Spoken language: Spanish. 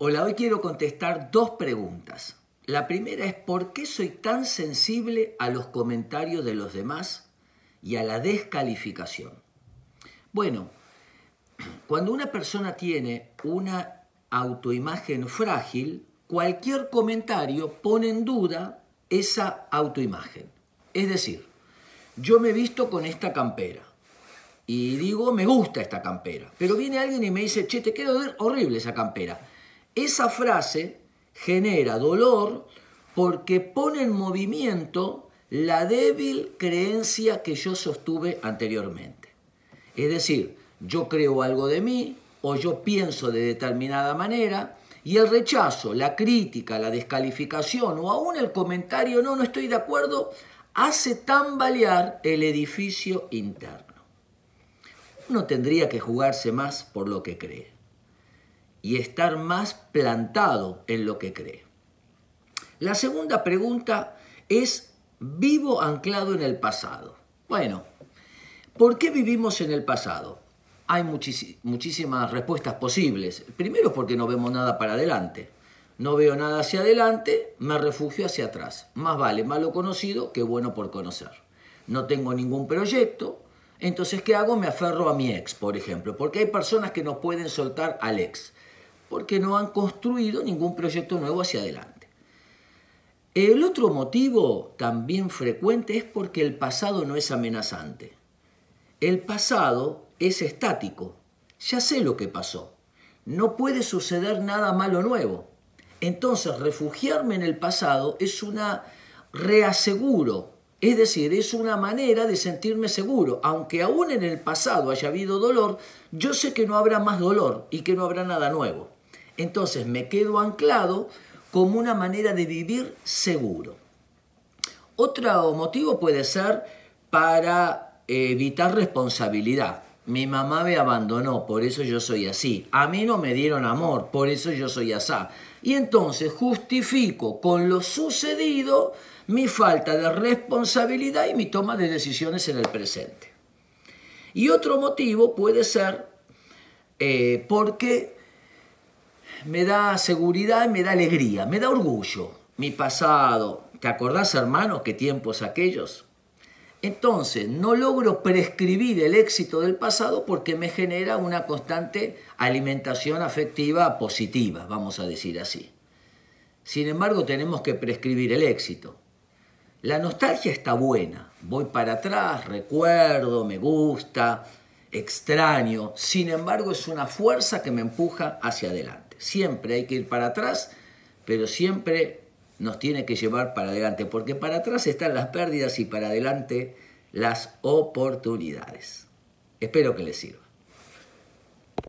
Hola, hoy quiero contestar dos preguntas. La primera es ¿por qué soy tan sensible a los comentarios de los demás y a la descalificación? Bueno, cuando una persona tiene una autoimagen frágil, cualquier comentario pone en duda esa autoimagen. Es decir, yo me he visto con esta campera y digo, me gusta esta campera, pero viene alguien y me dice, che, te queda horrible esa campera. Esa frase genera dolor porque pone en movimiento la débil creencia que yo sostuve anteriormente. Es decir, yo creo algo de mí o yo pienso de determinada manera y el rechazo, la crítica, la descalificación o aún el comentario no, no estoy de acuerdo, hace tambalear el edificio interno. Uno tendría que jugarse más por lo que cree y estar más plantado en lo que cree. La segunda pregunta es, ¿vivo anclado en el pasado? Bueno, ¿por qué vivimos en el pasado? Hay muchísimas respuestas posibles. Primero porque no vemos nada para adelante. No veo nada hacia adelante, me refugio hacia atrás. Más vale malo conocido que bueno por conocer. No tengo ningún proyecto, entonces ¿qué hago? Me aferro a mi ex, por ejemplo, porque hay personas que no pueden soltar al ex porque no han construido ningún proyecto nuevo hacia adelante. El otro motivo también frecuente es porque el pasado no es amenazante. El pasado es estático. Ya sé lo que pasó. No puede suceder nada malo nuevo. Entonces, refugiarme en el pasado es una reaseguro, es decir, es una manera de sentirme seguro. Aunque aún en el pasado haya habido dolor, yo sé que no habrá más dolor y que no habrá nada nuevo. Entonces me quedo anclado como una manera de vivir seguro. Otro motivo puede ser para evitar responsabilidad. Mi mamá me abandonó, por eso yo soy así. A mí no me dieron amor, por eso yo soy asá. Y entonces justifico con lo sucedido mi falta de responsabilidad y mi toma de decisiones en el presente. Y otro motivo puede ser eh, porque me da seguridad, me da alegría, me da orgullo. Mi pasado, ¿te acordás hermano qué tiempos aquellos? Entonces, no logro prescribir el éxito del pasado porque me genera una constante alimentación afectiva positiva, vamos a decir así. Sin embargo, tenemos que prescribir el éxito. La nostalgia está buena. Voy para atrás, recuerdo, me gusta, extraño. Sin embargo, es una fuerza que me empuja hacia adelante. Siempre hay que ir para atrás, pero siempre nos tiene que llevar para adelante, porque para atrás están las pérdidas y para adelante las oportunidades. Espero que les sirva.